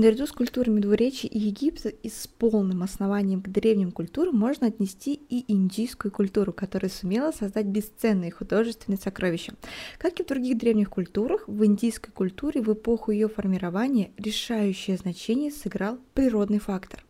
Наряду с культурами Двуречия и Египта и с полным основанием к древним культурам можно отнести и индийскую культуру, которая сумела создать бесценные художественные сокровища. Как и в других древних культурах, в индийской культуре в эпоху ее формирования решающее значение сыграл природный фактор.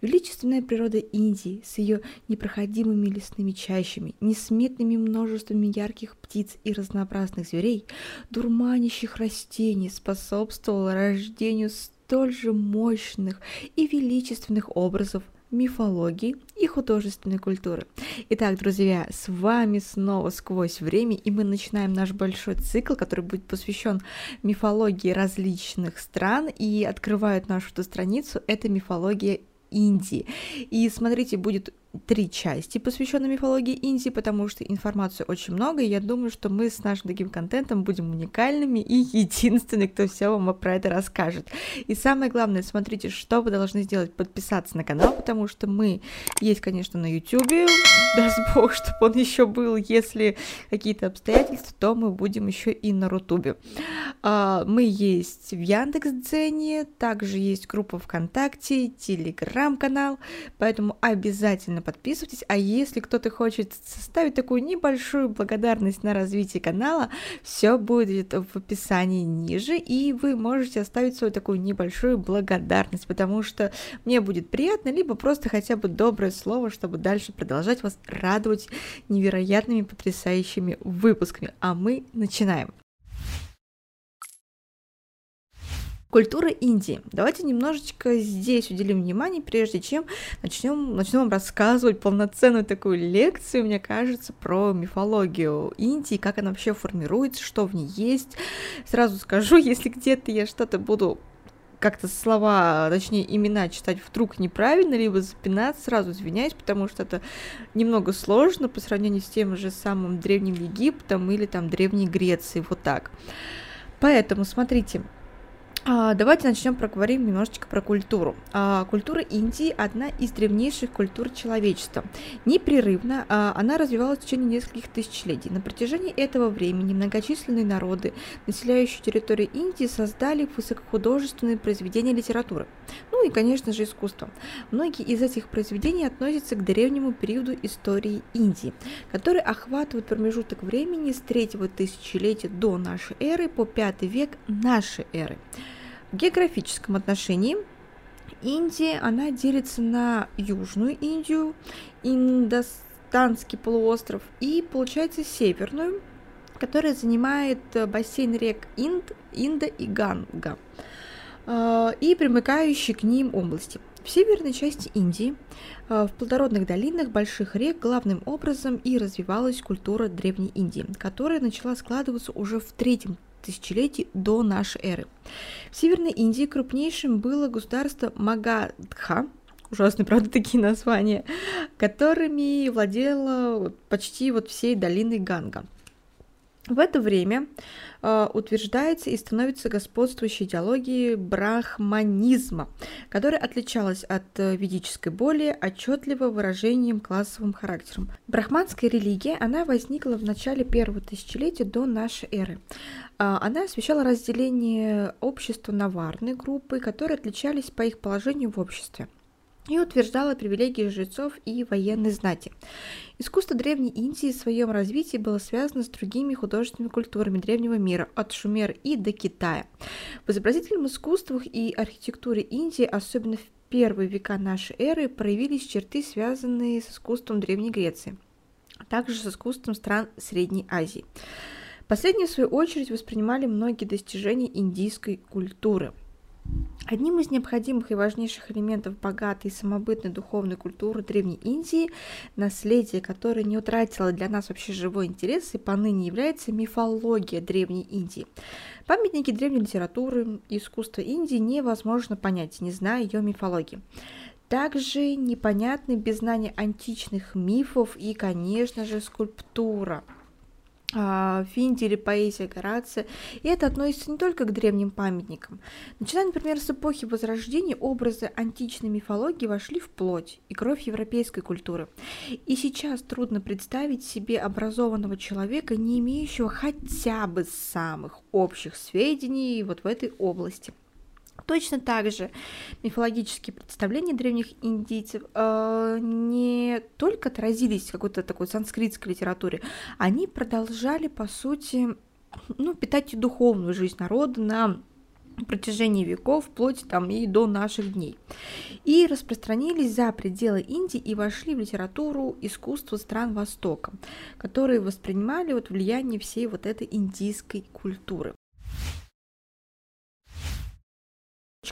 Величественная природа Индии с ее непроходимыми лесными чащами, несметными множествами ярких птиц и разнообразных зверей, дурманящих растений способствовала рождению столь же мощных и величественных образов мифологии и художественной культуры. Итак, друзья, с вами снова «Сквозь время», и мы начинаем наш большой цикл, который будет посвящен мифологии различных стран, и открывает нашу эту страницу, это мифология Индии. И смотрите, будет три части, посвященные мифологии Индии, потому что информации очень много, и я думаю, что мы с нашим таким контентом будем уникальными и единственные, кто все вам про это расскажет. И самое главное, смотрите, что вы должны сделать, подписаться на канал, потому что мы есть, конечно, на YouTube, даст бог, чтобы он еще был, если какие-то обстоятельства, то мы будем еще и на Рутубе. А, мы есть в Яндекс.Дзене, также есть группа ВКонтакте, Телеграм-канал, поэтому обязательно подписывайтесь. А если кто-то хочет составить такую небольшую благодарность на развитие канала, все будет в описании ниже, и вы можете оставить свою такую небольшую благодарность, потому что мне будет приятно, либо просто хотя бы доброе слово, чтобы дальше продолжать вас радовать невероятными потрясающими выпусками. А мы начинаем. Культура Индии. Давайте немножечко здесь уделим внимание, прежде чем начнем, начнем рассказывать полноценную такую лекцию, мне кажется, про мифологию Индии, как она вообще формируется, что в ней есть. Сразу скажу, если где-то я что-то буду как-то слова, точнее имена читать вдруг неправильно, либо запинаться, сразу извиняюсь, потому что это немного сложно по сравнению с тем же самым Древним Египтом или там Древней Грецией, вот так. Поэтому, смотрите, давайте начнем проговорим немножечко про культуру. А, культура Индии одна из древнейших культур человечества. Непрерывно а, она развивалась в течение нескольких тысячелетий. На протяжении этого времени многочисленные народы, населяющие территорию Индии, создали высокохудожественные произведения литературы. Ну и, конечно же, искусство. Многие из этих произведений относятся к древнему периоду истории Индии, который охватывает промежуток времени с третьего тысячелетия до нашей эры по пятый век нашей эры. Географическом отношении Индия, она делится на Южную Индию, Индостанский полуостров и, получается, Северную, которая занимает бассейн рек Инд, Инда и Ганга э, и примыкающие к ним области. В северной части Индии, э, в плодородных долинах больших рек, главным образом и развивалась культура Древней Индии, которая начала складываться уже в третьем тысячелетий до нашей эры. В Северной Индии крупнейшим было государство Магадха, ужасные, правда, такие названия, которыми владела почти вот всей долиной Ганга. В это время э, утверждается и становится господствующей идеологией брахманизма, которая отличалась от э, ведической более отчетливо выражением классовым характером. Брахманская религия, она возникла в начале первого тысячелетия до нашей эры. Э, она освещала разделение общества на варные группы, которые отличались по их положению в обществе и утверждала привилегии жрецов и военной знати. Искусство Древней Индии в своем развитии было связано с другими художественными культурами древнего мира, от Шумер и до Китая. В изобразительном искусствах и архитектуре Индии, особенно в первые века нашей эры, проявились черты, связанные с искусством Древней Греции, а также с искусством стран Средней Азии. Последние, в свою очередь, воспринимали многие достижения индийской культуры – Одним из необходимых и важнейших элементов богатой и самобытной духовной культуры Древней Индии, наследие которое не утратило для нас вообще живой интерес и поныне является мифология Древней Индии. Памятники древней литературы и искусства Индии невозможно понять, не зная ее мифологии. Также непонятны без знания античных мифов и, конечно же, скульптура – Финди или поэзия Горация. И это относится не только к древним памятникам. Начиная, например, с эпохи Возрождения, образы античной мифологии вошли в плоть и кровь европейской культуры. И сейчас трудно представить себе образованного человека, не имеющего хотя бы самых общих сведений вот в этой области. Точно так же мифологические представления древних индийцев э, не только отразились в какой-то такой санскритской литературе, они продолжали, по сути, ну, питать и духовную жизнь народа на протяжении веков, вплоть там и до наших дней. И распространились за пределы Индии и вошли в литературу, искусство стран Востока, которые воспринимали вот влияние всей вот этой индийской культуры.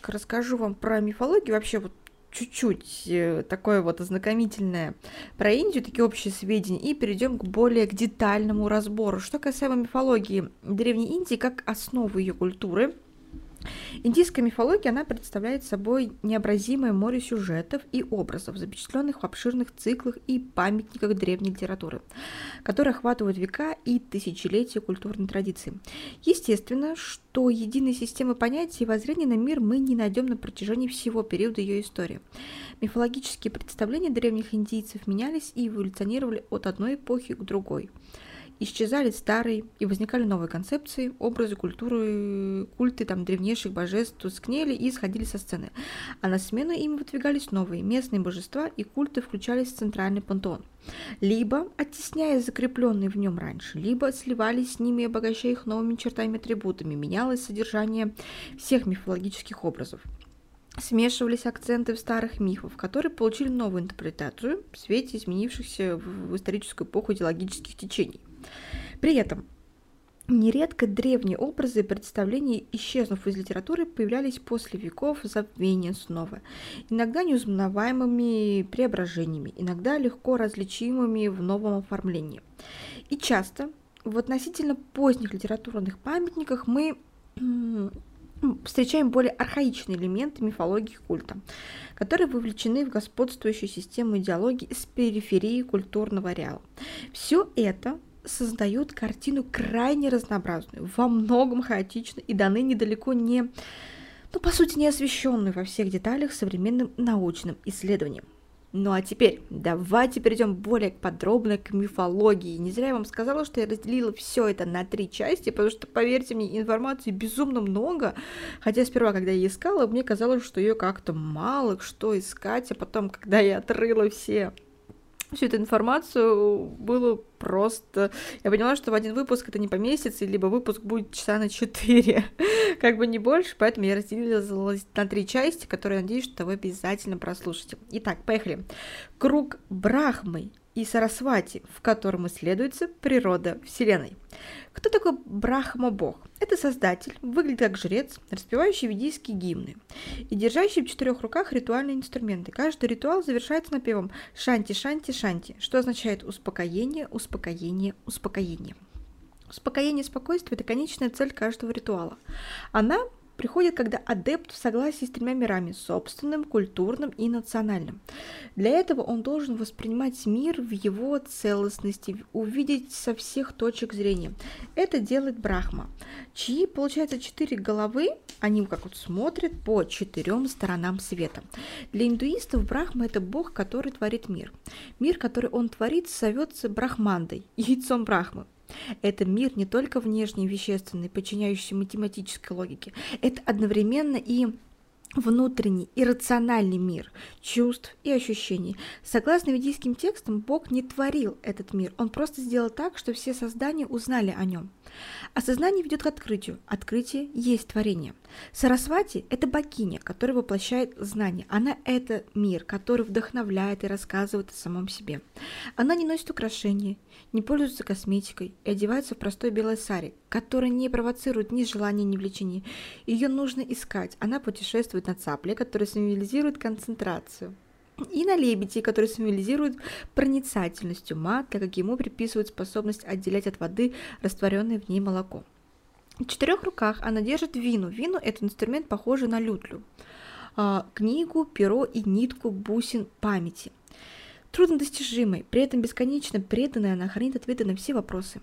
Расскажу вам про мифологию, вообще вот чуть-чуть э, такое вот ознакомительное про Индию, такие общие сведения, и перейдем к более к детальному разбору. Что касаемо мифологии Древней Индии как основы ее культуры – Индийская мифология, она представляет собой необразимое море сюжетов и образов, запечатленных в обширных циклах и памятниках древней литературы, которые охватывают века и тысячелетия культурной традиции. Естественно, что единой системы понятий и воззрения на мир мы не найдем на протяжении всего периода ее истории. Мифологические представления древних индийцев менялись и эволюционировали от одной эпохи к другой – исчезали старые и возникали новые концепции, образы, культуры, культы там древнейших божеств тускнели и сходили со сцены. А на смену им выдвигались новые местные божества и культы включались в центральный пантеон. Либо оттесняя закрепленные в нем раньше, либо сливались с ними, обогащая их новыми чертами атрибутами, менялось содержание всех мифологических образов смешивались акценты в старых мифов, которые получили новую интерпретацию в свете изменившихся в историческую эпоху идеологических течений. При этом Нередко древние образы и представления, исчезнув из литературы, появлялись после веков забвения снова, иногда неузнаваемыми преображениями, иногда легко различимыми в новом оформлении. И часто в относительно поздних литературных памятниках мы встречаем более архаичные элементы мифологии культа, которые вовлечены в господствующую систему идеологии с периферии культурного реала. Все это создают картину крайне разнообразную, во многом хаотичную и даны недалеко не, ну, по сути, не освещенную во всех деталях современным научным исследованием. Ну а теперь давайте перейдем более подробно к мифологии. Не зря я вам сказала, что я разделила все это на три части, потому что, поверьте мне, информации безумно много. Хотя сперва, когда я искала, мне казалось, что ее как-то мало, что искать, а потом, когда я отрыла все всю эту информацию было просто... Я поняла, что в один выпуск это не поместится, либо выпуск будет часа на четыре, как бы не больше, поэтому я разделила на три части, которые, надеюсь, что вы обязательно прослушаете. Итак, поехали. Круг Брахмы и Сарасвати, в котором исследуется природа Вселенной. Кто такой Брахма-бог? Это создатель, выглядит как жрец, распевающий ведийские гимны и держащий в четырех руках ритуальные инструменты. Каждый ритуал завершается напевом «шанти-шанти-шанти», что означает «успокоение, успокоение, успокоение». Успокоение и спокойствие – это конечная цель каждого ритуала. Она приходит, когда адепт в согласии с тремя мирами – собственным, культурным и национальным. Для этого он должен воспринимать мир в его целостности, увидеть со всех точек зрения. Это делает Брахма, чьи, получается, четыре головы, они как вот смотрят по четырем сторонам света. Для индуистов Брахма – это бог, который творит мир. Мир, который он творит, зовется Брахмандой, яйцом Брахмы. Это мир не только внешний, вещественный, подчиняющийся математической логике. Это одновременно и внутренний иррациональный мир чувств и ощущений. Согласно ведийским текстам, Бог не творил этот мир, он просто сделал так, что все создания узнали о нем. Осознание ведет к открытию. Открытие есть творение. Сарасвати – это богиня, которая воплощает знание. Она – это мир, который вдохновляет и рассказывает о самом себе. Она не носит украшения, не пользуется косметикой и одевается в простой белой саре, которая не провоцирует ни желания, ни влечения. Ее нужно искать. Она путешествует на цапле, которая символизирует концентрацию и на лебеди, который символизирует проницательность ума, так как ему приписывают способность отделять от воды растворенное в ней молоко. В четырех руках она держит вину. Вину – это инструмент, похожий на лютлю. А, книгу, перо и нитку бусин памяти. Труднодостижимой, при этом бесконечно преданной, она хранит ответы на все вопросы.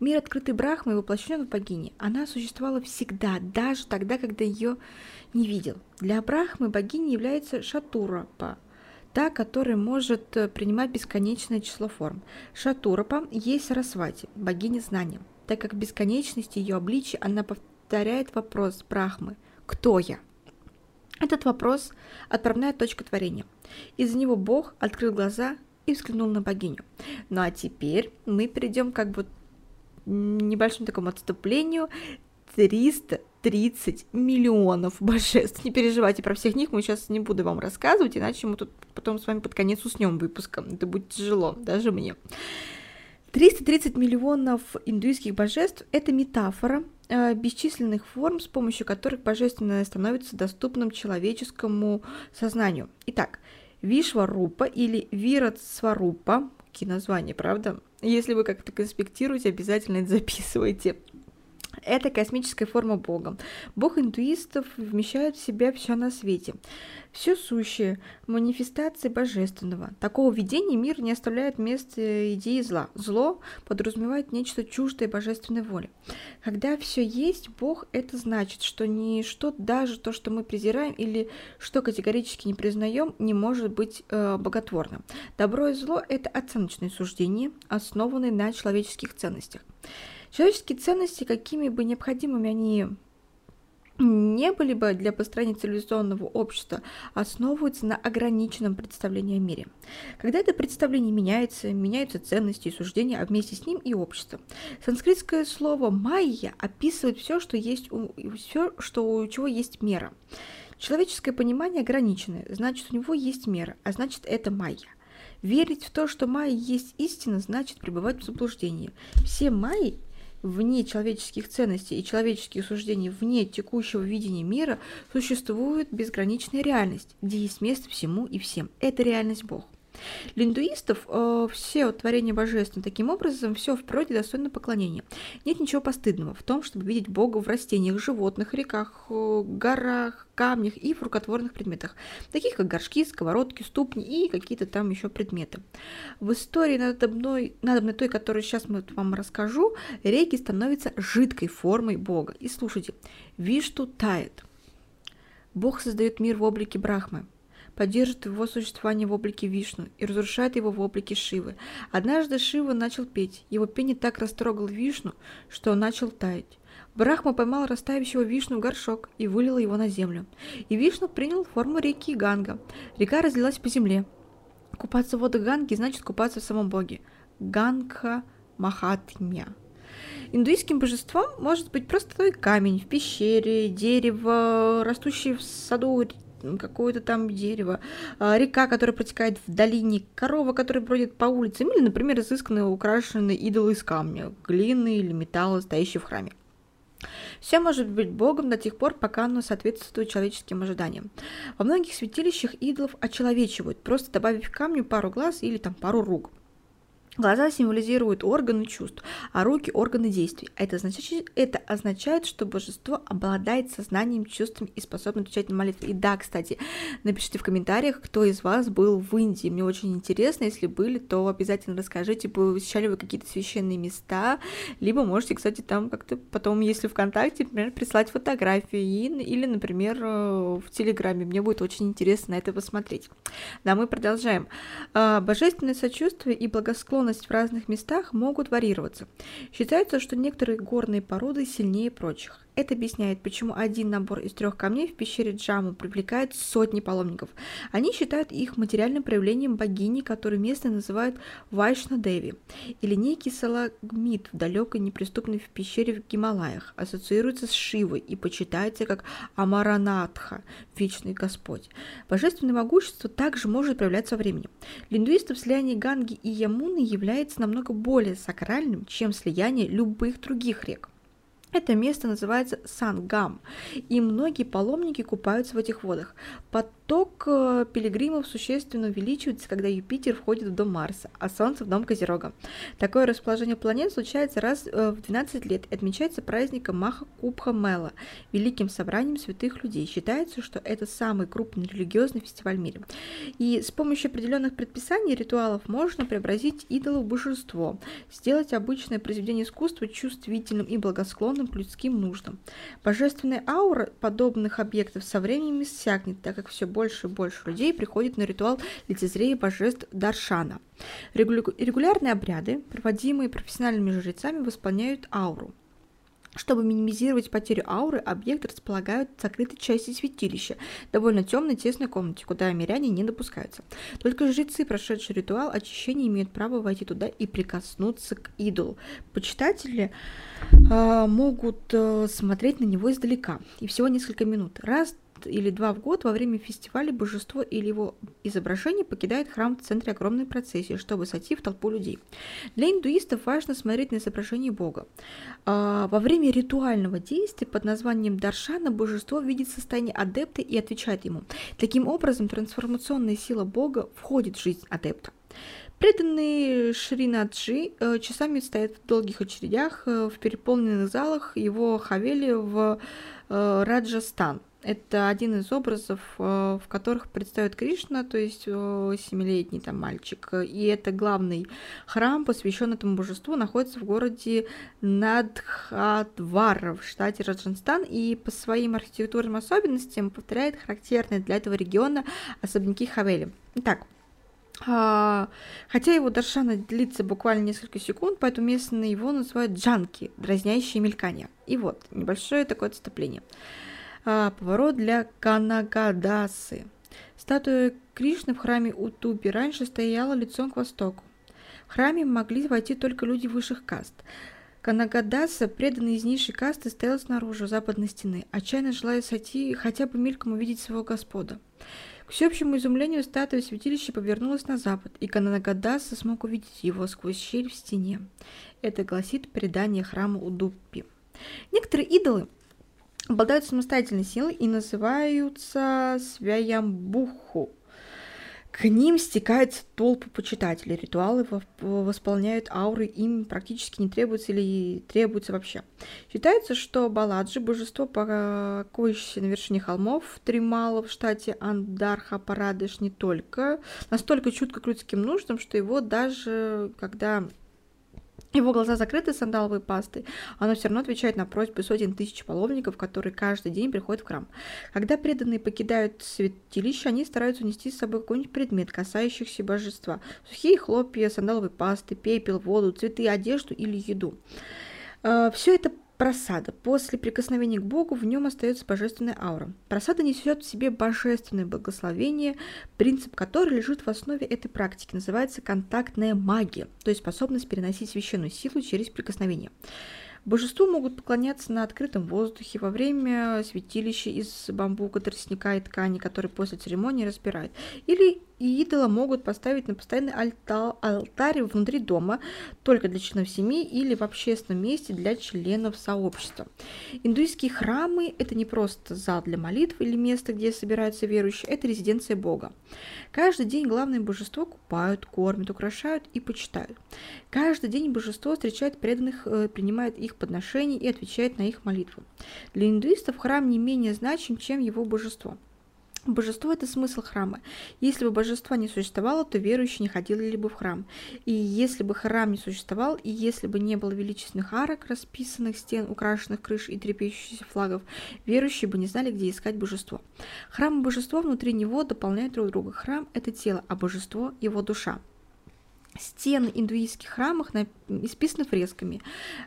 Мир, открытый Брахмой, воплощен в богине. Она существовала всегда, даже тогда, когда ее не видел. Для Брахмы богиней является Шатурапа, та, которая может э, принимать бесконечное число форм. Шатурапа есть Сарасвати, богиня знания, так как бесконечности ее обличия она повторяет вопрос Брахмы «Кто я?». Этот вопрос – отправная точка творения. Из-за него Бог открыл глаза и взглянул на богиню. Ну а теперь мы перейдем как бы небольшому такому отступлению 330 миллионов божеств. Не переживайте про всех них, мы сейчас не буду вам рассказывать, иначе мы тут потом с вами под конец уснем выпуском. Это будет тяжело, даже мне. 330 миллионов индуистских божеств – это метафора э, бесчисленных форм, с помощью которых божественное становится доступным человеческому сознанию. Итак, Вишварупа или Виратсварупа, какие названия, правда? Если вы как-то конспектируете, обязательно это записывайте. Это космическая форма Бога. Бог индуистов вмещает в себя все на свете. Все сущее, манифестации божественного. Такого видения мир не оставляет места идеи зла. Зло подразумевает нечто чуждое божественной воле. Когда все есть, Бог это значит, что ничто, даже то, что мы презираем или что категорически не признаем, не может быть э, боготворным. Добро и зло – это оценочные суждения, основанные на человеческих ценностях. Человеческие ценности, какими бы необходимыми они не были бы для построения цивилизационного общества, основываются на ограниченном представлении о мире. Когда это представление меняется, меняются ценности и суждения, а вместе с ним и общество. Санскритское слово «майя» описывает все, что есть у, все, что у чего есть мера. Человеческое понимание ограниченное, значит, у него есть мера, а значит, это майя. Верить в то, что майя есть истина, значит пребывать в заблуждении. Все майи вне человеческих ценностей и человеческих суждений, вне текущего видения мира, существует безграничная реальность, где есть место всему и всем. Это реальность Бог. Для индуистов э, все творения божественны. Таким образом, все в природе достойно поклонения. Нет ничего постыдного в том, чтобы видеть Бога в растениях, животных, реках, э, горах, камнях и рукотворных предметах, таких как горшки, сковородки, ступни и какие-то там еще предметы. В истории надобной, надобной той, которую сейчас мы вам расскажу, реки становятся жидкой формой Бога. И слушайте, Вишту тает. Бог создает мир в облике Брахмы, поддержит его существование в облике Вишну и разрушает его в облике Шивы. Однажды Шива начал петь. Его пение так растрогал Вишну, что он начал таять. Брахма поймал растаявшего Вишну в горшок и вылил его на землю. И Вишну принял форму реки Ганга. Река разлилась по земле. Купаться в водах Ганги значит купаться в самом Боге. Ганха Махатмя. Индуистским божеством может быть просто камень в пещере, дерево, растущее в саду какое-то там дерево, а, река, которая протекает в долине, корова, которая бродит по улицам, или, например, изысканные украшенные идолы из камня, глины или металла, стоящие в храме. Все может быть Богом до тех пор, пока оно соответствует человеческим ожиданиям. Во многих святилищах идолов очеловечивают, просто добавив к камню пару глаз или там пару рук. Глаза символизируют органы чувств, а руки – органы действий. Это означает, это означает, что божество обладает сознанием, чувством и способно отвечать на молитвы. И да, кстати, напишите в комментариях, кто из вас был в Индии. Мне очень интересно, если были, то обязательно расскажите, посещали вы какие-то священные места, либо можете, кстати, там как-то потом, если ВКонтакте, например, прислать фотографии или, например, э, в Телеграме. Мне будет очень интересно на это посмотреть. Да, мы продолжаем. А, божественное сочувствие и благосклонность склонность в разных местах могут варьироваться. Считается, что некоторые горные породы сильнее прочих. Это объясняет, почему один набор из трех камней в пещере Джаму привлекает сотни паломников. Они считают их материальным проявлением богини, которую местные называют Вайшна Деви, или некий салагмит в далекой неприступной в пещере в Гималаях, ассоциируется с Шивой и почитается как Амаранатха, вечный Господь. Божественное могущество также может проявляться во времени. Для индуистов слияние Ганги и Ямуны является намного более сакральным, чем слияние любых других рек. Это место называется Сангам, и многие паломники купаются в этих водах. Поток э, пилигримов существенно увеличивается, когда Юпитер входит в дом Марса, а Солнце в дом Козерога. Такое расположение планет случается раз э, в 12 лет и отмечается праздником Маха Кубха Мела, великим собранием святых людей. Считается, что это самый крупный религиозный фестиваль в мире. И с помощью определенных предписаний и ритуалов можно преобразить идола в божество, сделать обычное произведение искусства чувствительным и благосклонным к людским нуждам. Божественная аура подобных объектов со временем иссякнет, так как все больше и больше людей приходит на ритуал лицезрея божеств Даршана. Регулярные обряды, проводимые профессиональными жрецами, восполняют ауру. Чтобы минимизировать потерю ауры, объект располагают в закрытой части святилища, довольно темной тесной комнате, куда миряне не допускаются. Только жрецы, прошедшие ритуал очищения, имеют право войти туда и прикоснуться к идолу. Почитатели э, могут э, смотреть на него издалека, и всего несколько минут. Раз или два в год во время фестиваля божество или его изображение покидает храм в центре огромной процессии, чтобы сойти в толпу людей. Для индуистов важно смотреть на изображение Бога. А, во время ритуального действия под названием Даршана божество видит состояние адепта и отвечает ему. Таким образом, трансформационная сила Бога входит в жизнь адепта. Преданные Шринаджи э, часами стоят в долгих очередях э, в переполненных залах его хавели в э, Раджастан – это один из образов, э, в которых предстает Кришна, то есть э, семилетний там мальчик. И это главный храм, посвященный этому божеству, находится в городе Надхадвара в штате Раджанстан и по своим архитектурным особенностям повторяет характерные для этого региона особняки Хавели. Итак, а, хотя его даршана длится буквально несколько секунд, поэтому местные его называют джанки, дразнящие мелькания. И вот, небольшое такое отступление. А, поворот для Канагадасы. Статуя Кришны в храме Утупи раньше стояла лицом к востоку. В храме могли войти только люди высших каст. Канагадаса, преданный из низшей касты, стоял снаружи западной стены, отчаянно желая сойти и хотя бы мельком увидеть своего господа. К всеобщему изумлению статуя святилища повернулась на запад, и Канагадаса смог увидеть его сквозь щель в стене. Это гласит предание храма Удуппи. Некоторые идолы обладают самостоятельной силой и называются свяямбуху. К ним стекаются толпы почитателей. Ритуалы восполняют ауры, им практически не требуется или требуется вообще. Считается, что Баладжи, божество, покоящееся на вершине холмов Тримала в штате Андарха Парадыш, не только настолько чутко к людским нуждам, что его даже когда его глаза закрыты сандаловой пастой, оно все равно отвечает на просьбы сотен тысяч паломников, которые каждый день приходят в храм. Когда преданные покидают святилище, они стараются унести с собой какой-нибудь предмет, касающийся божества. Сухие хлопья, сандаловой пасты, пепел, воду, цветы, одежду или еду. Э, все это Просада. После прикосновения к Богу в нем остается божественная аура. Просада несет в себе божественное благословение, принцип которой лежит в основе этой практики. Называется контактная магия, то есть способность переносить священную силу через прикосновение. Божеству могут поклоняться на открытом воздухе во время святилища из бамбука, тростника и ткани, которые после церемонии разбирают. Или идола могут поставить на постоянный алтарь внутри дома только для членов семьи или в общественном месте для членов сообщества. Индуистские храмы – это не просто зал для молитв или место, где собираются верующие, это резиденция Бога. Каждый день главное божество купают, кормят, украшают и почитают. Каждый день божество встречает преданных, э, принимает их подношения и отвечает на их молитвы. Для индуистов храм не менее значим, чем его божество – Божество – это смысл храма. Если бы божества не существовало, то верующие не ходили бы в храм. И если бы храм не существовал, и если бы не было величественных арок, расписанных стен, украшенных крыш и трепещущихся флагов, верующие бы не знали, где искать божество. Храм и божество внутри него дополняют друг друга. Храм – это тело, а божество – его душа. Стены индуистских храмов исписаны фресками,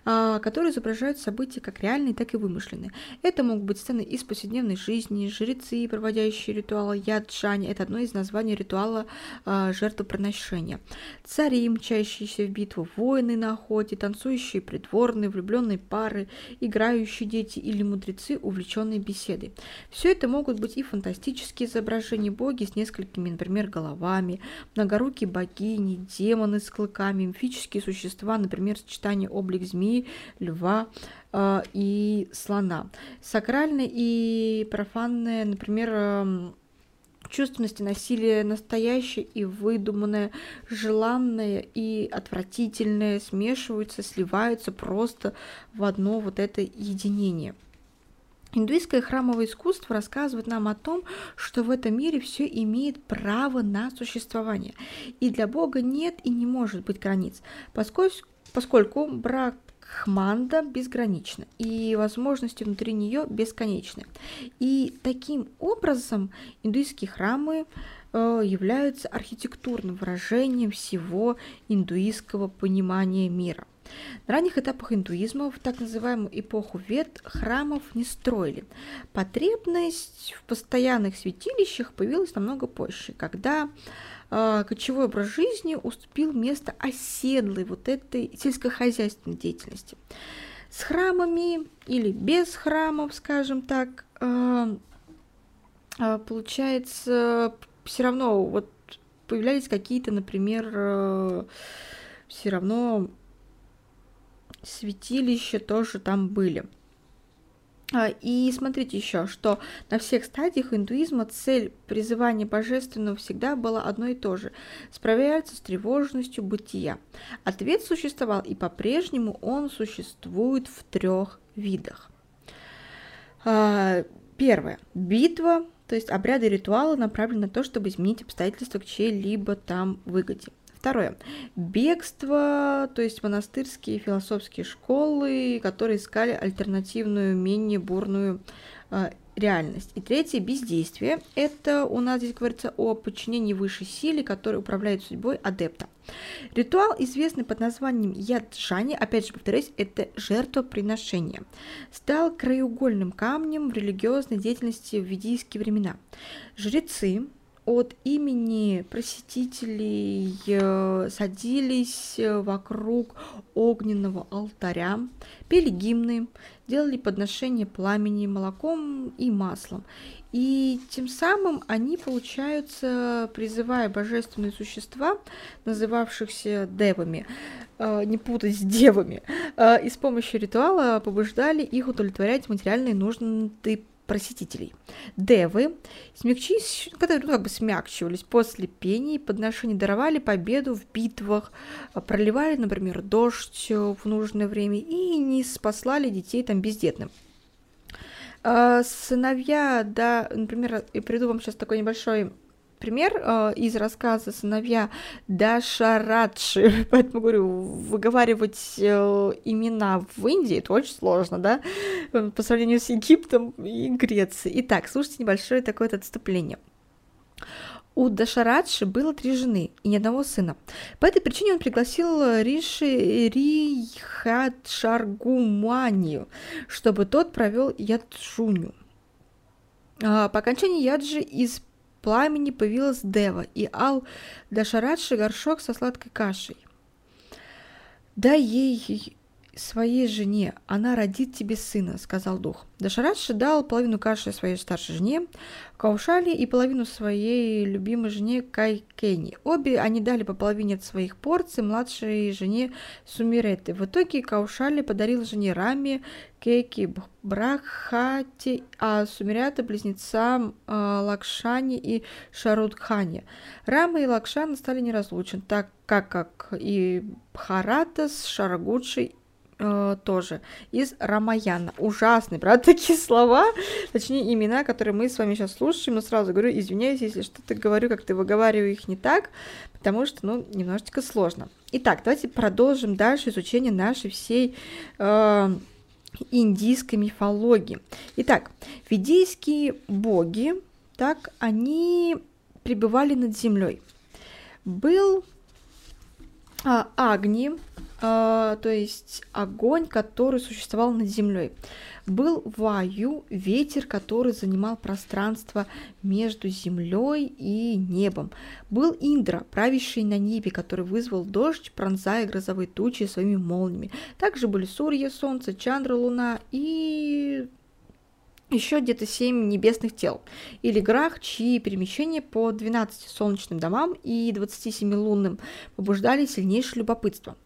а, которые изображают события как реальные, так и вымышленные. Это могут быть сцены из повседневной жизни, жрецы, проводящие ритуалы яджани, это одно из названий ритуала а, жертвоприношения, цари, мчащиеся в битву, воины на охоте, танцующие придворные, влюбленные пары, играющие дети или мудрецы, увлеченные беседой. Все это могут быть и фантастические изображения боги с несколькими, например, головами, многорукие богини, демоны с клыками, мифические существа, например, сочетание облик змеи, льва э, и слона. Сакральное и профанное, например, э, чувственность и насилие настоящее и выдуманное, желанное и отвратительное смешиваются, сливаются просто в одно вот это единение – Индуистское храмовое искусство рассказывает нам о том, что в этом мире все имеет право на существование. И для Бога нет и не может быть границ, поскольку, поскольку Брахманда безгранична, и возможности внутри нее бесконечны. И таким образом индуистские храмы э, являются архитектурным выражением всего индуистского понимания мира – На ранних этапах индуизма, в так называемую эпоху Вед, храмов не строили. Потребность в постоянных святилищах появилась намного позже, когда э, кочевой образ жизни уступил место оседлой вот этой сельскохозяйственной деятельности. С храмами или без храмов, скажем так, э, э, получается, все равно вот появлялись какие-то, например, э, все равно святилища тоже там были. А, и смотрите еще, что на всех стадиях индуизма цель призывания божественного всегда была одно и то же – справляться с тревожностью бытия. Ответ существовал, и по-прежнему он существует в трех видах. А, первое. Битва, то есть обряды и ритуалы направлены на то, чтобы изменить обстоятельства к чьей-либо там выгоде. Второе. Бегство, то есть монастырские философские школы, которые искали альтернативную, менее бурную э, реальность. И третье – бездействие. Это у нас здесь говорится о подчинении высшей силе, которая управляет судьбой адепта. Ритуал, известный под названием яджани, опять же повторюсь, это жертвоприношение, стал краеугольным камнем в религиозной деятельности в ведийские времена. Жрецы, от имени просветителей э, садились э, вокруг огненного алтаря, пели гимны, делали подношения пламени молоком и маслом. И тем самым они, получаются, призывая божественные существа, называвшихся девами, э, не путать с девами, и с помощью ритуала побуждали их удовлетворять материальные нужды просветителей. Девы смягчились, которые ну, как бы смягчивались после пения и подношений, даровали победу в битвах, проливали, например, дождь в нужное время и не спаслали детей там бездетным. А, сыновья, да, например, я приду вам сейчас такой небольшой пример э, из рассказа «Сыновья Дашарадши», поэтому говорю, выговаривать э, имена в Индии это очень сложно, да, по сравнению с Египтом и Грецией. Итак, слушайте небольшое такое отступление. У Дашарадши было три жены и ни одного сына. По этой причине он пригласил Риши Рихадшаргуманию, чтобы тот провел Яджуню. А, по окончании Яджи из пламени появилась Дева и Ал Дашарадши горшок со сладкой кашей. Дай ей своей жене, она родит тебе сына, сказал дух. Дашарадши дал половину каши своей старшей жене Каушали и половину своей любимой жене Кайкени. Обе они дали по половине от своих порций младшей жене Сумиреты. В итоге Каушали подарил жене Раме, Кейки, Брахати, а Сумирята близнецам э, Лакшани и Шарудхани. Рама и Лакшана стали неразлучны, так как, как и Бхарата с Шарагудшей э, тоже из Рамаяна. Ужасные, правда, такие слова, точнее имена, которые мы с вами сейчас слушаем, но сразу говорю, извиняюсь, если что-то говорю, как-то выговариваю их не так, потому что, ну, немножечко сложно. Итак, давайте продолжим дальше изучение нашей всей э, индийской мифологии. Итак, ведийские боги, так, они пребывали над землей. Был а, Агни, а, то есть огонь, который существовал над землей. Был Ваю, ветер, который занимал пространство между землей и небом. Был Индра, правящий на небе, который вызвал дождь, пронзая грозовые тучи своими молниями. Также были Сурья, Солнце, Чандра, Луна и еще где-то 7 небесных тел, или грах, чьи перемещения по 12 солнечным домам и 27 лунным побуждали сильнейшее любопытство.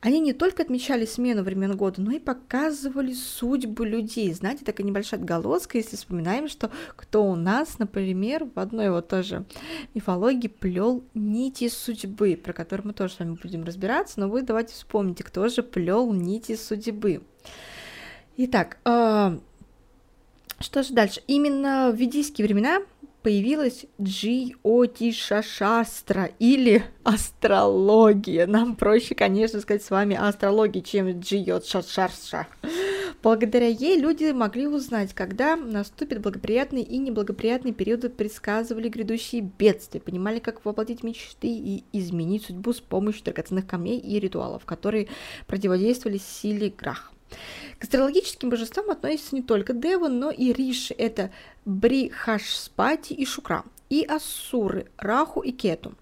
Они не только отмечали смену времен года, но и показывали судьбу людей. Знаете, такая небольшая отголоска, если вспоминаем, что кто у нас, например, в одной вот тоже мифологии плел нити судьбы, про которые мы тоже с вами будем разбираться, но вы давайте вспомните, кто же плел нити судьбы. Итак, э, что же дальше? Именно в ведийские времена появилась Джиотишашастра или астрология. Нам проще, конечно, сказать с вами астрология, чем Джиотшашарша. Благодаря ей люди могли узнать, когда наступит благоприятный и неблагоприятный периоды, предсказывали грядущие бедствия, понимали, как воплотить мечты и изменить судьбу с помощью драгоценных камней и ритуалов, которые противодействовали силе Грах. К астрологическим божествам относятся не только Девы, но и Риши, это Брихашспати и Шукра, и Ассуры, Раху и Кету.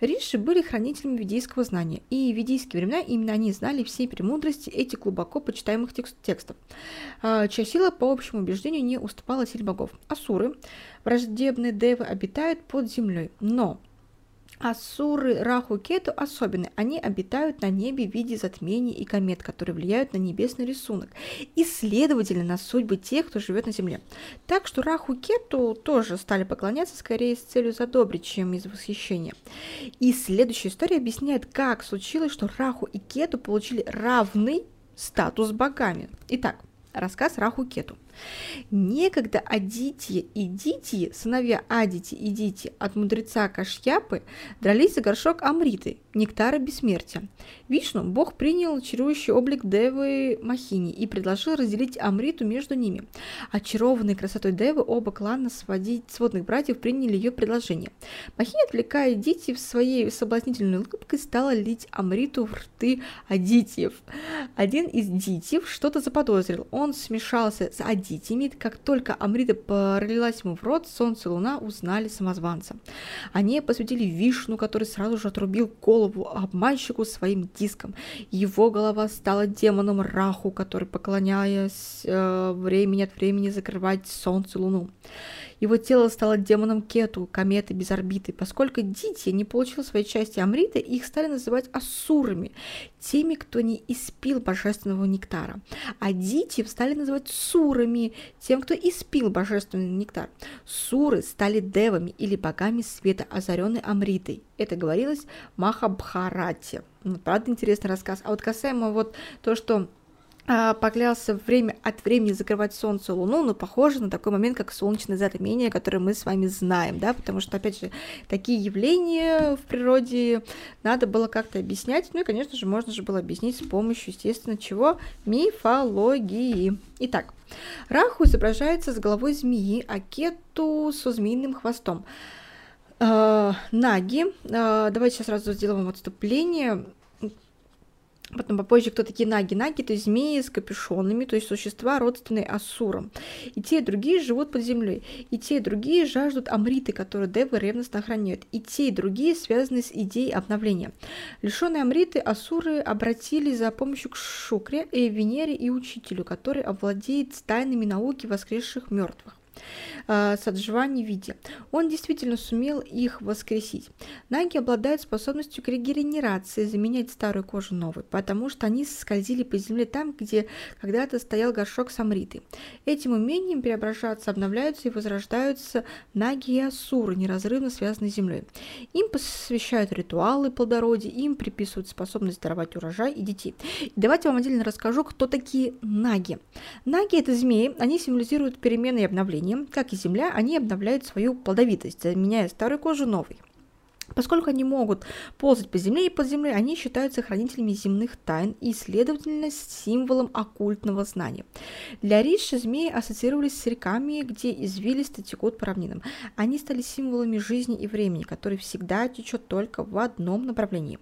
Риши были хранителями ведийского знания, и в ведийские времена именно они знали все премудрости этих глубоко почитаемых текст текстов, а, чья сила, по общему убеждению, не уступала силе богов. Асуры, враждебные девы, обитают под землей, но Асуры, Раху, Кету особенные. Они обитают на небе в виде затмений и комет, которые влияют на небесный рисунок и, следовательно, на судьбы тех, кто живет на Земле. Так что Раху, Кету тоже стали поклоняться скорее с целью задобрить, чем из восхищения. И следующая история объясняет, как случилось, что Раху и Кету получили равный статус богами. Итак, рассказ Раху Кету. Некогда Адития и Дитии, сыновья Адити и Дити от мудреца Кашьяпы, дрались за горшок Амриты, нектара бессмертия. Вишну, бог принял чарующий облик Девы Махини и предложил разделить Амриту между ними. Очарованные красотой Девы, оба клана сводить, сводных братьев приняли ее предложение. Махини, отвлекая Дити своей соблазнительной улыбкой, стала лить Амриту в рты Адитиев. Один из Дитиев что-то заподозрил. Он смешался с Адитием Тимит, как только Амрита пролилась ему в рот, солнце и луна узнали самозванца. Они посвятили Вишну, который сразу же отрубил голову обманщику своим диском. Его голова стала демоном Раху, который, поклоняясь э, времени от времени, закрывать солнце и луну. Его тело стало демоном Кету, кометы без орбиты. Поскольку Дити не получил своей части Амрита, их стали называть асурами, теми, кто не испил божественного нектара. А Дити стали называть сурами, тем, кто испил божественный нектар. Суры стали девами или богами света, озаренной Амритой. Это говорилось Махабхарате. Правда, интересный рассказ. А вот касаемо вот то, что поклялся время от времени закрывать Солнце и Луну, но похоже на такой момент, как солнечное затмение, которое мы с вами знаем, да, потому что, опять же, такие явления в природе надо было как-то объяснять, ну и, конечно же, можно же было объяснить с помощью, естественно, чего? Мифологии. Итак, Раху изображается с головой змеи, а Кету со змеиным хвостом. Э, наги, э, давайте сейчас сразу сделаем отступление. Потом попозже кто такие наги. Наги – то есть змеи с капюшонами, то есть существа, родственные асурам. И те, и другие живут под землей. И те, и другие жаждут амриты, которые девы ревностно охраняют. И те, и другие связаны с идеей обновления. Лишенные амриты, асуры обратились за помощью к Шукре, и Венере и Учителю, который овладеет тайнами науки воскресших мертвых. Э, саджвани виде. Он действительно сумел их воскресить. Наги обладают способностью к регенерации, заменять старую кожу новой, потому что они скользили по земле там, где когда-то стоял горшок самриты. Этим умением преображаться, обновляются и возрождаются наги и асуры, неразрывно связанные с землей. Им посвящают ритуалы плодородия, им приписывают способность даровать урожай и детей. давайте вам отдельно расскажу, кто такие наги. Наги – это змеи, они символизируют перемены и обновления, как и Земля, они обновляют свою плодовитость, заменяя старую кожу новой. Поскольку они могут ползать по земле и под землей, они считаются хранителями земных тайн и, следовательно, символом оккультного знания. Для Риши змеи ассоциировались с реками, где извилисто текут по равнинам. Они стали символами жизни и времени, который всегда течет только в одном направлении.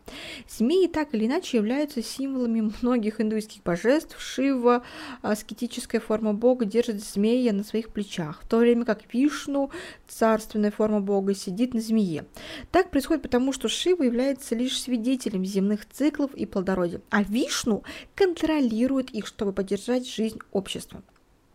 Змеи так или иначе являются символами многих индуистских божеств. Шива, аскетическая форма бога, держит змея на своих плечах, в то время как Вишну, царственная форма бога, сидит на змее. Так происходит потому, что Шива является лишь свидетелем земных циклов и плодородия, а Вишну контролирует их, чтобы поддержать жизнь общества.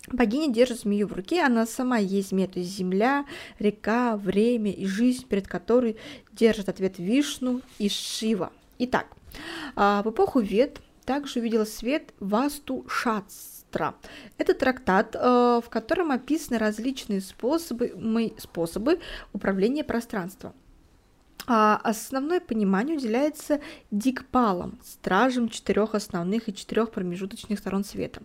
Богиня держит змею в руке, она сама есть змея, то есть земля, река, время и жизнь, перед которой держит ответ Вишну и Шива. Итак, а, в эпоху Вед также увидела свет Васту Шастра. Это трактат, э, в котором описаны различные способы, способы управления пространством. А основное понимание уделяется дикпалам, стражам четырех основных и четырех промежуточных сторон света.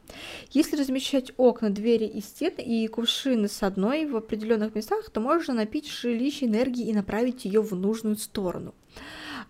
Если размещать окна, двери и стены и кувшины с одной в определенных местах, то можно напить жилище энергии и направить ее в нужную сторону.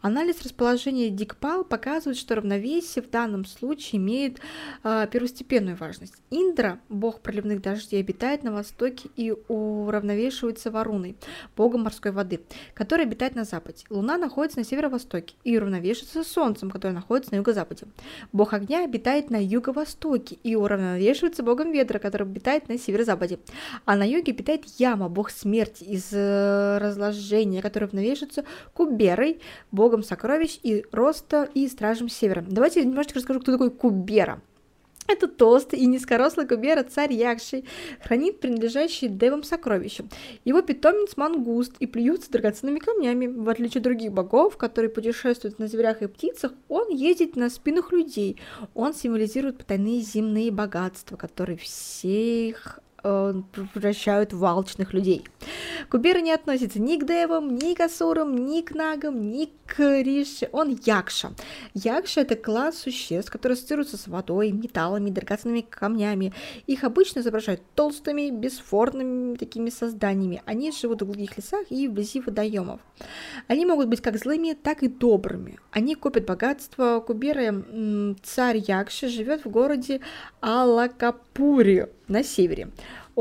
Анализ расположения Дикпал показывает, что равновесие в данном случае имеет э, первостепенную важность. Индра, бог проливных дождей, обитает на востоке и уравновешивается Варуной, богом морской воды, который обитает на западе. Луна находится на северо-востоке и уравновешивается Солнцем, который находится на юго-западе. Бог огня обитает на юго-востоке и уравновешивается богом ветра, который обитает на северо-западе. А на юге обитает Яма, бог смерти из э, разложения, который уравновешивается Куберой, богом сокровищ и роста и стражем севера. Давайте немножечко расскажу, кто такой Кубера. Это толстый и низкорослый Кубера, царь Якши, хранит принадлежащие девам сокровища. Его питомец мангуст и плюется драгоценными камнями. В отличие от других богов, которые путешествуют на зверях и птицах, он ездит на спинах людей. Он символизирует потайные земные богатства, которые всех Э, превращают в алчных людей. Кубера не относится ни к девам, ни к асурам, ни к нагам, ни к рише. Он якша. Якша – это класс существ, которые ассоциируются с водой, металлами, драгоценными камнями. Их обычно изображают толстыми, бесформными такими созданиями. Они живут в глухих лесах и вблизи водоемов. Они могут быть как злыми, так и добрыми. Они копят богатство. Кубера, царь Якши, живет в городе Алакапури на севере.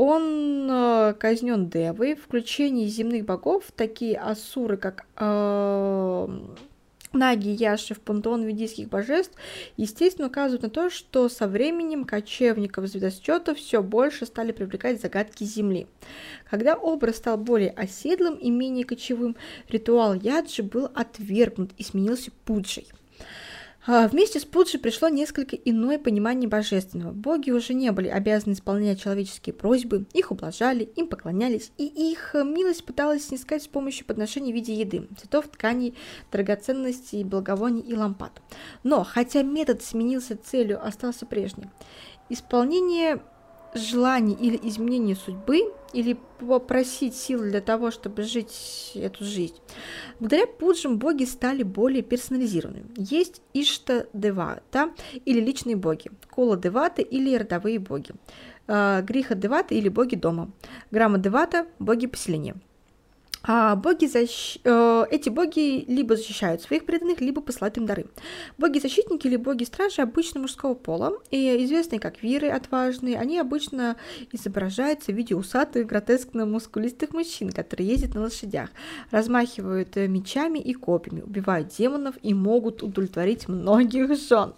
Он э, казнен Девой. В включении земных богов такие асуры, как э, Наги, Яши в пантеон ведийских божеств, естественно, указывают на то, что со временем кочевников звездочета все больше стали привлекать загадки Земли. Когда образ стал более оседлым и менее кочевым, ритуал Яджи был отвергнут и сменился пуджей. А, вместе с Пуджи пришло несколько иное понимание божественного. Боги уже не были обязаны исполнять человеческие просьбы, их ублажали, им поклонялись, и их милость пыталась снискать с помощью подношений в виде еды, цветов, тканей, драгоценностей, благовоний и лампад. Но, хотя метод сменился целью, остался прежним. Исполнение желаний или изменение судьбы, или попросить сил для того, чтобы жить эту жизнь. Благодаря пуджам боги стали более персонализированными. Есть Ишта Девата или личные боги, Кола Деваты или родовые боги, а, Гриха Девата или боги дома, Грама Девата – боги поселения – а боги защ... Э, эти боги либо защищают своих преданных, либо посылают им дары. Боги-защитники или боги-стражи обычно мужского пола, и известные как виры отважные, они обычно изображаются в виде усатых, гротескно-мускулистых мужчин, которые ездят на лошадях, размахивают э, мечами и копьями, убивают демонов и могут удовлетворить многих жен.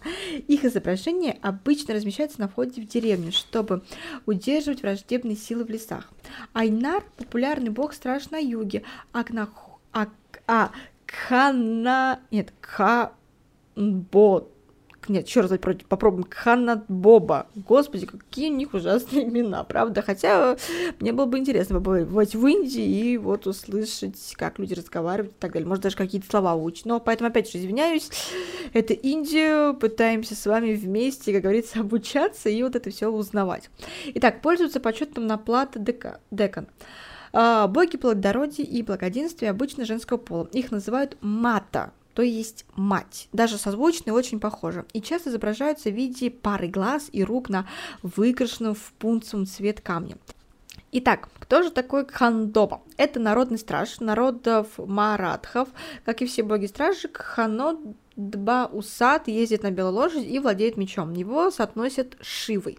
Их изображение обычно размещается на входе в деревню, чтобы удерживать враждебные силы в лесах. Айнар – популярный бог-страж на юге, юге, Акнах... А, а, Кхана... Нет, Кханбо... Нет, еще раз попробуем. Боба. Господи, какие у них ужасные имена, правда? Хотя мне было бы интересно побывать в Индии и вот услышать, как люди разговаривают и так далее. Может, даже какие-то слова учат. Но поэтому, опять же, извиняюсь. Это Индия. Пытаемся с вами вместе, как говорится, обучаться и вот это все узнавать. Итак, пользуются почетом на плата дека, декан. А, боги плодородия и благоденствия обычно женского пола. Их называют мата, то есть мать. Даже созвучные очень похожи. И часто изображаются в виде пары глаз и рук на выкрашенном в пунцовом цвет камне. Итак, кто же такой Хандоба? Это народный страж народов маратхов. Как и все боги-стражи, Ханодба Усад ездит на белой лошади и владеет мечом. Его соотносят с Шивой.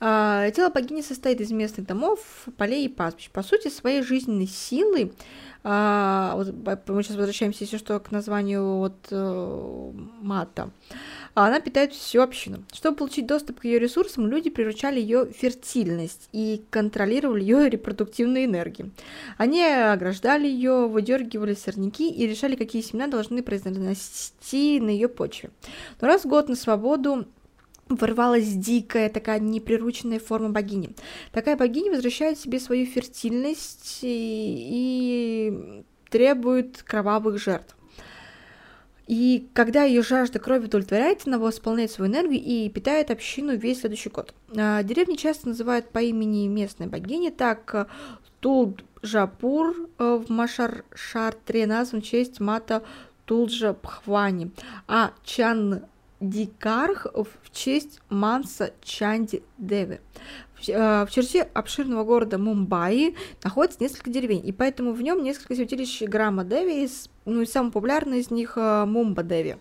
А, тело богини состоит из местных домов, полей и пастбищ. По сути, своей жизненной силы, а, мы сейчас возвращаемся, если что, к названию вот, э, мата, она питает всю общину. Чтобы получить доступ к ее ресурсам, люди приручали ее фертильность и контролировали ее репродуктивные энергии. Они ограждали ее, выдергивали сорняки и решали, какие семена должны произнести на ее почве. Но раз в год на свободу ворвалась дикая, такая неприрученная форма богини. Такая богиня возвращает себе свою фертильность и, и требует кровавых жертв. И когда ее жажда крови удовлетворяется, она восполняет свою энергию и питает общину весь следующий год. А, деревни часто называют по имени местной богини, так э, Тулджапур э, в Машар-Шартре назван в честь мата Тулджа Пхвани, а Чан Дикарх в честь Манса Чанди Девы. В черте обширного города Мумбаи находится несколько деревень, и поэтому в нем несколько святилищ Грама Деви, ну и самый популярный из них Мумба Деви.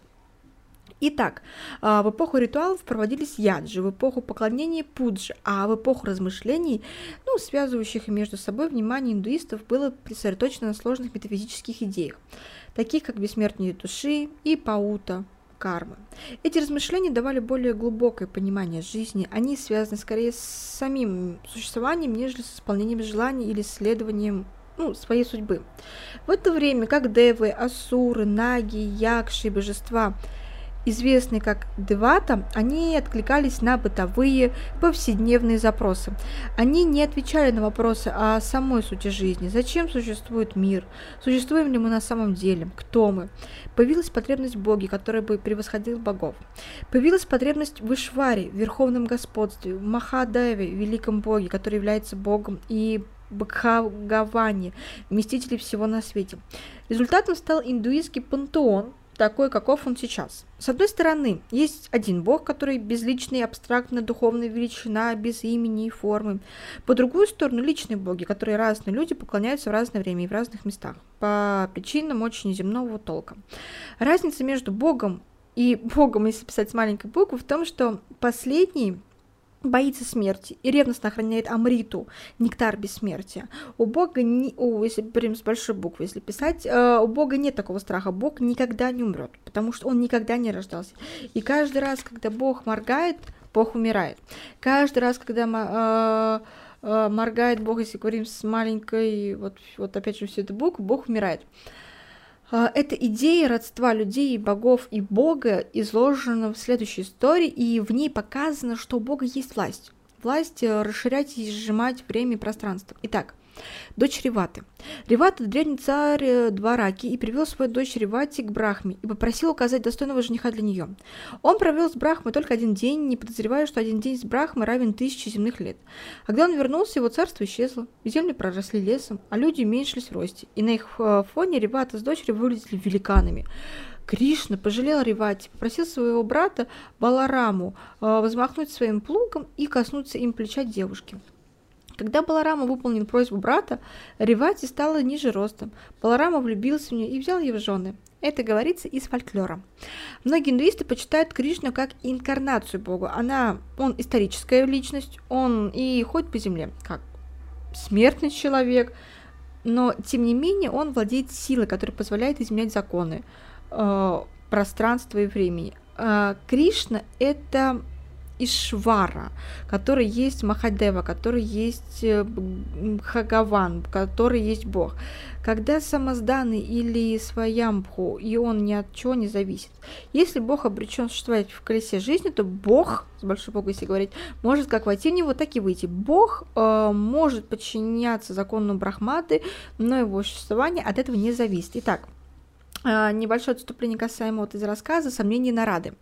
Итак, в эпоху ритуалов проводились яджи, в эпоху поклонения пуджи, а в эпоху размышлений, ну, связывающих между собой внимание индуистов, было сосредоточено на сложных метафизических идеях, таких как бессмертие души и паута, кармы. Эти размышления давали более глубокое понимание жизни, они связаны скорее с самим существованием, нежели с исполнением желаний или исследованием ну, своей судьбы. В это время как девы, асуры, наги, якши, божества – известные как девата, они откликались на бытовые, повседневные запросы. Они не отвечали на вопросы о самой сути жизни. Зачем существует мир? Существуем ли мы на самом деле? Кто мы? Появилась потребность в Боге, бы превосходил богов. Появилась потребность в Ишваре, верховном господстве, в Махадеве, великом боге, который является богом и Бхагавани, вместителей всего на свете. Результатом стал индуистский пантеон, такой, каков он сейчас. С одной стороны, есть один бог, который безличный, абстрактно духовная величина, без имени и формы. По другую сторону, личные боги, которые разные люди поклоняются в разное время и в разных местах, по причинам очень земного толка. Разница между богом и богом, если писать с маленькой буквы, в том, что последний боится смерти и ревностно охраняет Амриту, нектар бессмертия. У Бога, не, о, если прям с большой буквы, если писать, э, у Бога нет такого страха. Бог никогда не умрет, потому что он никогда не рождался. И каждый раз, когда Бог моргает, Бог умирает. Каждый раз, когда э, э, моргает Бог, если говорим с маленькой, вот, вот опять же все это буквы, Бог умирает. А, эта идея родства людей, богов и Бога изложена в следующей истории, и в ней показано, что у Бога есть власть. Власть э, расширять и сжимать время и пространство. Итак, дочь Реваты. Ревата – древний царь э, Двараки и привел свою дочь Ревати к Брахме и попросил указать достойного жениха для нее. Он провел с Брахмой только один день, не подозревая, что один день с Брахмой равен тысяче земных лет. А когда он вернулся, его царство исчезло, земли проросли лесом, а люди уменьшились в росте, и на их э, фоне Ревата с дочерью выглядели великанами. Кришна пожалел Ревати, попросил своего брата Балараму э, взмахнуть своим плугом и коснуться им плеча девушки. Когда Баларама выполнил просьбу брата, Ревати стала ниже ростом. Баларама влюбился в нее и взял ее в жены. Это говорится из фольклора. Многие индуисты почитают Кришну как инкарнацию Бога. Она, он историческая личность, он и ходит по земле, как смертный человек, но тем не менее он владеет силой, которая позволяет изменять законы э, пространства и времени. Э, Кришна это Ишвара, который есть Махадева, который есть э, Хагаван, который есть Бог. Когда самозданный или своямбху, и он ни от чего не зависит. Если Бог обречен существовать в колесе жизни, то Бог, с большой буквы если говорить, может как войти в него, так и выйти. Бог э, может подчиняться закону Брахматы, но его существование от этого не зависит. Итак, небольшое отступление касаемо вот из рассказа «Сомнения Нарады».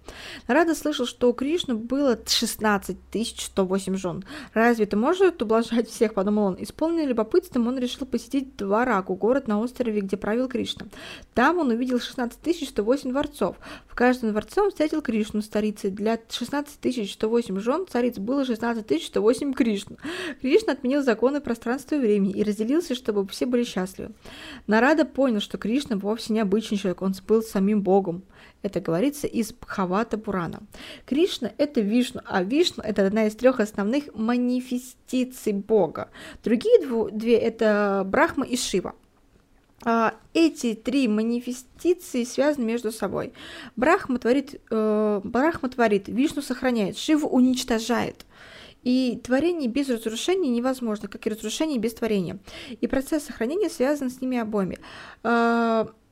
Нарада слышал, что у Кришны было 16 108 жен. Разве это может ублажать всех, подумал он. Исполненный любопытством, он решил посетить Двараку, город на острове, где правил Кришна. Там он увидел 16 108 дворцов. В каждом дворце он встретил Кришну, старицей. Для 16 108 жен цариц было 16 108 Кришну. Кришна отменил законы пространства и времени и разделился, чтобы все были счастливы. Нарада понял, что Кришна вовсе не обычный человек, он был самим Богом. Это говорится из Бхавата Пурана. Кришна – это Вишну, а Вишну – это одна из трех основных манифестиций Бога. Другие две – это Брахма и Шива. А, эти три манифестиции связаны между собой. Брахма творит, э, Брахма творит, Вишну сохраняет, Шива уничтожает. И творение без разрушения невозможно, как и разрушение без творения. И процесс сохранения связан с ними обоими.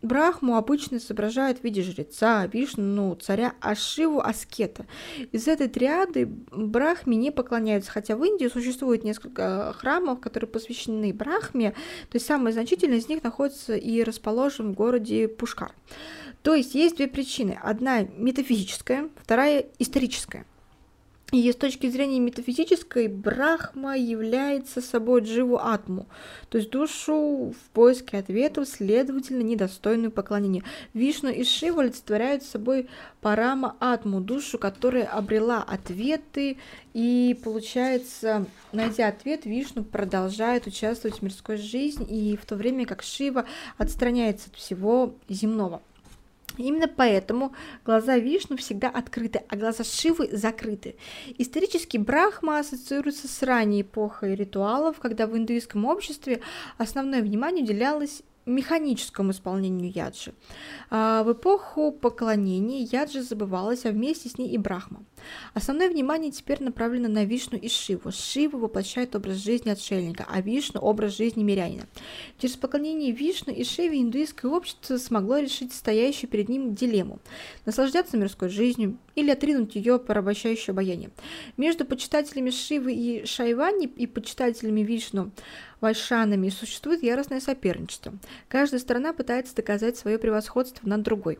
Брахму обычно изображают в виде жреца, Вишну, ну, царя, а Шиву – аскета. Из этой триады Брахме не поклоняются, хотя в Индии существует несколько храмов, которые посвящены Брахме, то есть самый значительный из них находится и расположен в городе Пушкар. То есть есть две причины. Одна метафизическая, вторая историческая. И с точки зрения метафизической, Брахма является собой дживу атму, то есть душу в поиске ответов, следовательно, недостойную поклонения. Вишну и Шива олицетворяют собой парама атму, душу, которая обрела ответы, и получается, найдя ответ, Вишну продолжает участвовать в мирской жизни, и в то время как Шива отстраняется от всего земного. Именно поэтому глаза Вишну всегда открыты, а глаза Шивы закрыты. Исторически Брахма ассоциируется с ранней эпохой ритуалов, когда в индуистском обществе основное внимание уделялось механическому исполнению яджи. А в эпоху поклонения яджи забывалась, а вместе с ней и Брахма. Основное внимание теперь направлено на Вишну и Шиву. Шива воплощает образ жизни отшельника, а Вишну – образ жизни мирянина. Через поклонение Вишну и Шиве индуистское общество смогло решить стоящую перед ним дилемму – наслаждаться мирской жизнью или отринуть ее порабощающее обаяние. Между почитателями Шивы и Шайвани и почитателями Вишну вайшанами существует яростное соперничество. Каждая сторона пытается доказать свое превосходство над другой.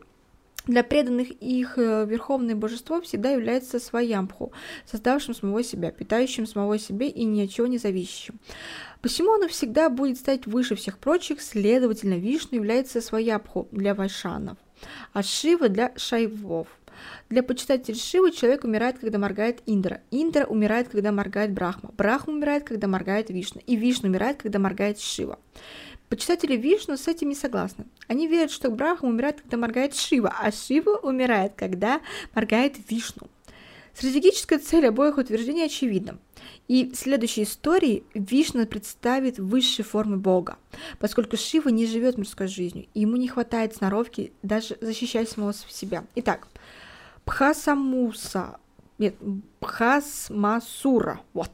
Для преданных их э, верховное божество всегда является своямпху, создавшим самого себя, питающим самого себя и ни от чего не зависящим. Посему оно всегда будет стоять выше всех прочих, следовательно, Вишну является свояпху для вайшанов, а Шива для шайвов. Для почитателей Шивы человек умирает, когда моргает Индра. Индра умирает, когда моргает Брахма. Брахма умирает, когда моргает Вишну. И Вишну умирает, когда моргает Шива. Почитатели Вишну с этим не согласны. Они верят, что Брахма умирает, когда моргает Шива, а Шива умирает, когда моргает Вишну. Стратегическая цель обоих утверждений очевидна. И в следующей истории Вишна представит высшие формы Бога, поскольку Шива не живет мирской жизнью, и ему не хватает сноровки даже защищать самого себя. Итак, Пхасамуса, нет, Пхасмасура, вот.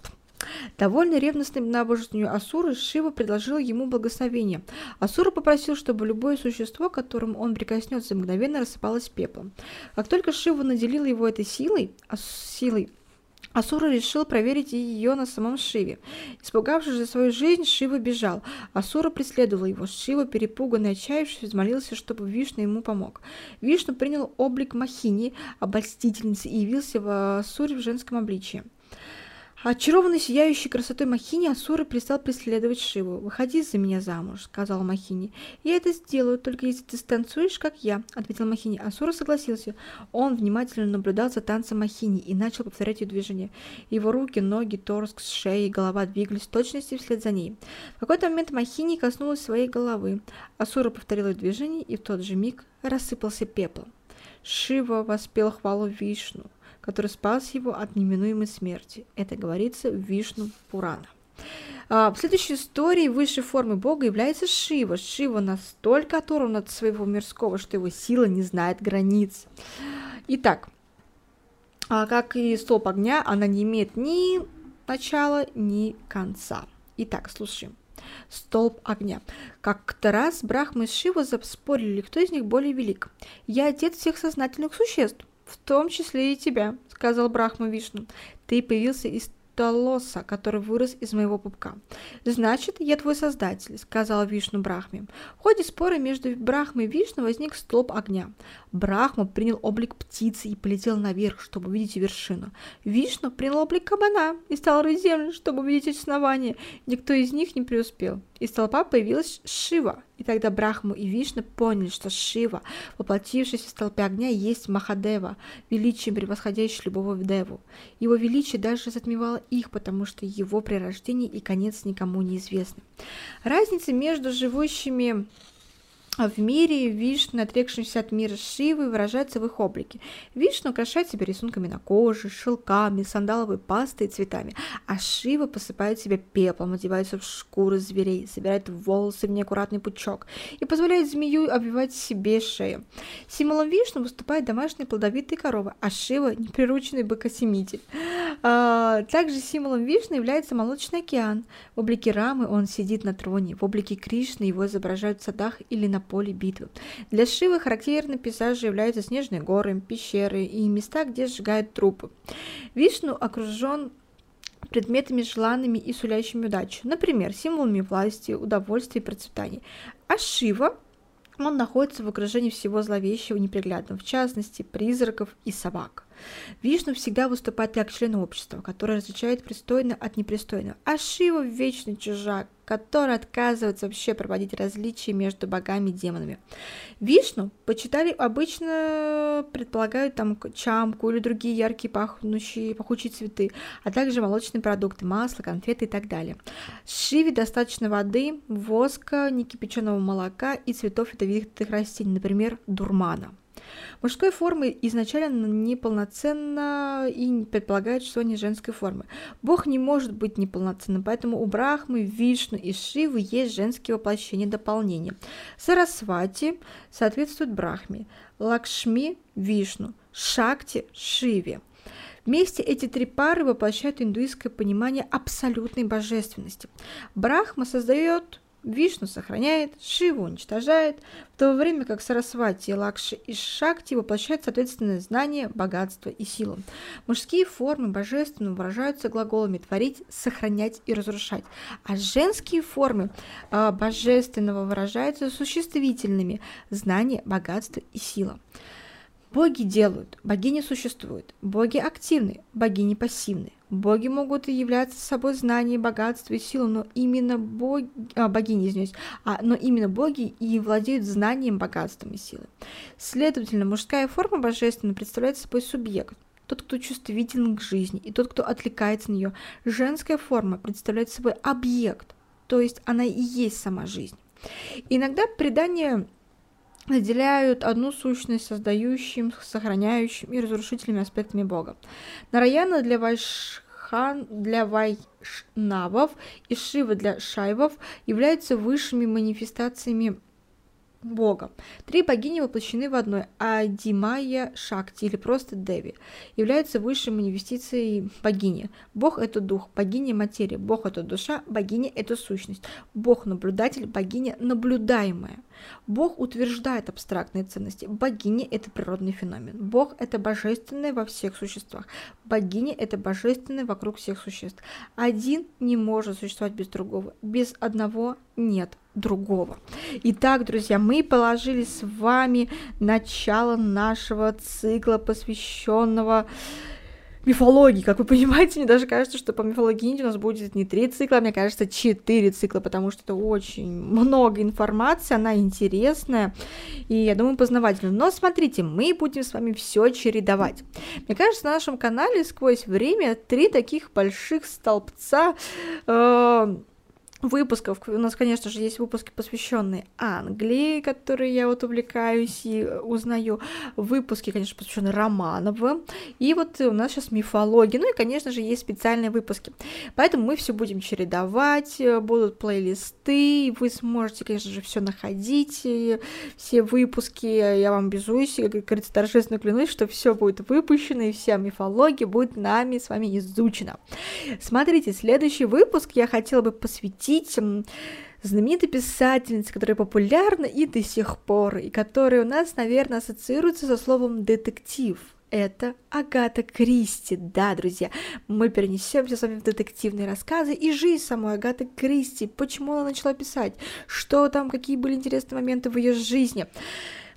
Довольно ревностным на обожествлению Асуры, Шива предложил ему благословение. Асура попросил, чтобы любое существо, которым он прикоснется, мгновенно рассыпалось пеплом. Как только Шива наделил его этой силой, силой Асура решил проверить ее на самом Шиве. Испугавшись за свою жизнь, Шива бежал. Асура преследовал его. Шива, перепуганный и отчаявшись, взмолился, чтобы Вишну ему помог. Вишну принял облик Махини, обольстительницы, и явился в Асуре в женском обличии. Очарованный сияющей красотой Махини, Асура перестал преследовать Шиву. «Выходи за меня замуж», — сказал Махини. «Я это сделаю, только если ты станцуешь, как я», — ответил Махини. Асура согласился. Он внимательно наблюдал за танцем Махини и начал повторять ее движения. Его руки, ноги, торс, шея и голова двигались в точности вслед за ней. В какой-то момент Махини коснулась своей головы. Асура повторила движение, и в тот же миг рассыпался пеплом. Шива воспел хвалу Вишну который спас его от неминуемой смерти. Это говорится в Вишну Пурана. А, в следующей истории высшей формой Бога является Шива. Шива настолько оторван от своего мирского, что его сила не знает границ. Итак, а, как и столб огня, она не имеет ни начала, ни конца. Итак, слушаем. Столб огня. Как-то раз Брахма и Шива заспорили, кто из них более велик. Я отец всех сознательных существ, в том числе и тебя, сказал Брахма Вишну. Ты появился из Талоса, который вырос из моего пупка. «Значит, я твой создатель», — сказал Вишну Брахме. В ходе спора между Брахмой и Вишну возник столб огня. Брахма принял облик птицы и полетел наверх, чтобы увидеть вершину. Вишну принял облик кабана и стал рыть землю, чтобы увидеть основание. Никто из них не преуспел. Из толпа появилась Шива, и тогда Брахму и Вишну поняли, что Шива, воплотившись в столпе огня, есть Махадева, величием превосходящий любого деву. Его величие даже затмевало их, потому что его прирождение и конец никому не известны. Разница между живущими в мире Вишну, отрекшимся от мира Шивы, выражается в их облике. Вишну украшает себя рисунками на коже, шелками, сандаловой пастой и цветами, а Шива посыпает себя пеплом, одевается в шкуры зверей, собирает волосы в неаккуратный пучок и позволяет змею обвивать себе шею. Символом Вишну выступает домашняя плодовитая корова, а Шива – неприрученный быкосемитель. А, также символом Вишны является молочный океан. В облике Рамы он сидит на троне, в облике Кришны его изображают в садах или на поле битвы. Для Шивы характерны пейзажи являются снежные горы, пещеры и места, где сжигают трупы. Вишну окружен предметами желанными и сулящими удачу, например, символами власти, удовольствия и процветания. А Шива он находится в окружении всего зловещего и неприглядного, в частности, призраков и собак. Вишну всегда выступает как член общества, который различает пристойное от непристойного, а Шива – вечный чужак, который отказывается вообще проводить различия между богами и демонами. Вишну почитали обычно, предполагают там чамку или другие яркие пахнущие, пахучие цветы, а также молочные продукты, масло, конфеты и так далее. Шиве достаточно воды, воска, некипяченого молока и цветов ядовитых растений, например, дурмана. Мужской формы изначально неполноценно и предполагает существование женской формы. Бог не может быть неполноценным, поэтому у Брахмы, Вишну и Шивы есть женские воплощения дополнения. Сарасвати соответствует Брахме, Лакшми – Вишну, Шакти – Шиве. Вместе эти три пары воплощают индуистское понимание абсолютной божественности. Брахма создает Вишну сохраняет, Шиву уничтожает, в то время как Сарасвати, Лакши и Шакти воплощают соответственное знание, богатство и силу. Мужские формы божественного выражаются глаголами «творить», «сохранять» и «разрушать», а женские формы э, божественного выражаются существительными «знание», «богатство» и «сила». Боги делают, богини существуют, боги активны, богини пассивны. Боги могут являться собой знание, богатство и силу, но именно боги, а, богини, извиняюсь, а, но именно боги и владеют знанием, богатством и силой. Следовательно, мужская форма божественна представляет собой субъект, тот, кто чувствителен к жизни, и тот, кто отвлекается на нее. Женская форма представляет собой объект, то есть она и есть сама жизнь. Иногда предание наделяют одну сущность создающим, сохраняющим и разрушительными аспектами Бога. Нараяна для Вайшхан, для Вайшнавов и Шива для Шайвов являются высшими манифестациями Бога. Три богини воплощены в одной, а Димая Шакти, или просто Деви, являются высшей манифестацией богини. Бог – это дух, богиня – материя, Бог – это душа, богиня – это сущность. Бог – наблюдатель, богиня – наблюдаемая. Бог утверждает абстрактные ценности. Богиня – это природный феномен. Бог – это божественное во всех существах. Богиня – это божественное вокруг всех существ. Один не может существовать без другого. Без одного нет другого. Итак, друзья, мы положили с вами начало нашего цикла, посвященного мифологии. Как вы понимаете, мне даже кажется, что по мифологии у нас будет не три цикла, мне кажется, четыре цикла, потому что это очень много информации, она интересная и, я думаю, познавательная. Но смотрите, мы будем с вами все чередовать. Мне кажется, на нашем канале сквозь время три таких больших столбца э, выпусков. У нас, конечно же, есть выпуски, посвященные Англии, которые я вот увлекаюсь и узнаю. Выпуски, конечно, посвященные Романовым. И вот у нас сейчас мифология. Ну и, конечно же, есть специальные выпуски. Поэтому мы все будем чередовать, будут плейлисты, вы сможете, конечно же, все находить, все выпуски. Я вам безуюсь, как говорится, торжественно клянусь, что все будет выпущено, и вся мифология будет нами с вами изучена. Смотрите, следующий выпуск я хотела бы посвятить посвятить знаменитой писательнице, которая популярна и до сих пор, и которая у нас, наверное, ассоциируется со словом детектив. Это Агата Кристи. Да, друзья, мы перенесемся с вами в детективные рассказы и жизнь самой Агаты Кристи. Почему она начала писать? Что там, какие были интересные моменты в ее жизни?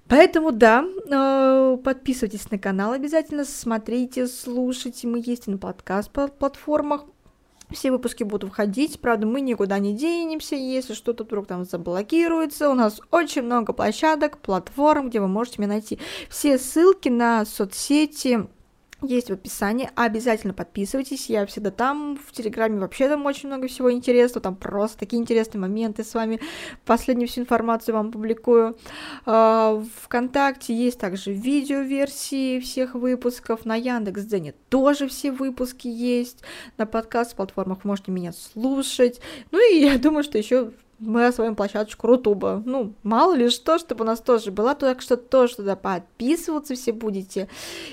Поэтому да, э, подписывайтесь на канал обязательно, смотрите, слушайте. Мы есть на подкаст-платформах. Все выпуски будут входить, правда, мы никуда не денемся, если что-то вдруг там заблокируется. У нас очень много площадок, платформ, где вы можете меня найти. Все ссылки на соцсети, есть в описании. Обязательно подписывайтесь. Я всегда там. В Телеграме вообще там очень много всего интересного. Там просто такие интересные моменты с вами. Последнюю всю информацию вам публикую. А, Вконтакте есть также видео-версии всех выпусков. На Яндекс.Дзене тоже все выпуски есть. На подкаст-платформах можете меня слушать. Ну и я думаю, что еще мы освоим площадочку Рутуба. Ну, мало ли что, чтобы у нас тоже была, так что тоже туда подписываться все будете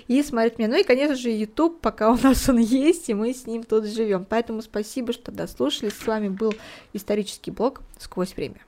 и смотреть меня. Ну и, конечно же, YouTube, пока у нас он есть, и мы с ним тут живем. Поэтому спасибо, что дослушали. С вами был исторический блог «Сквозь время».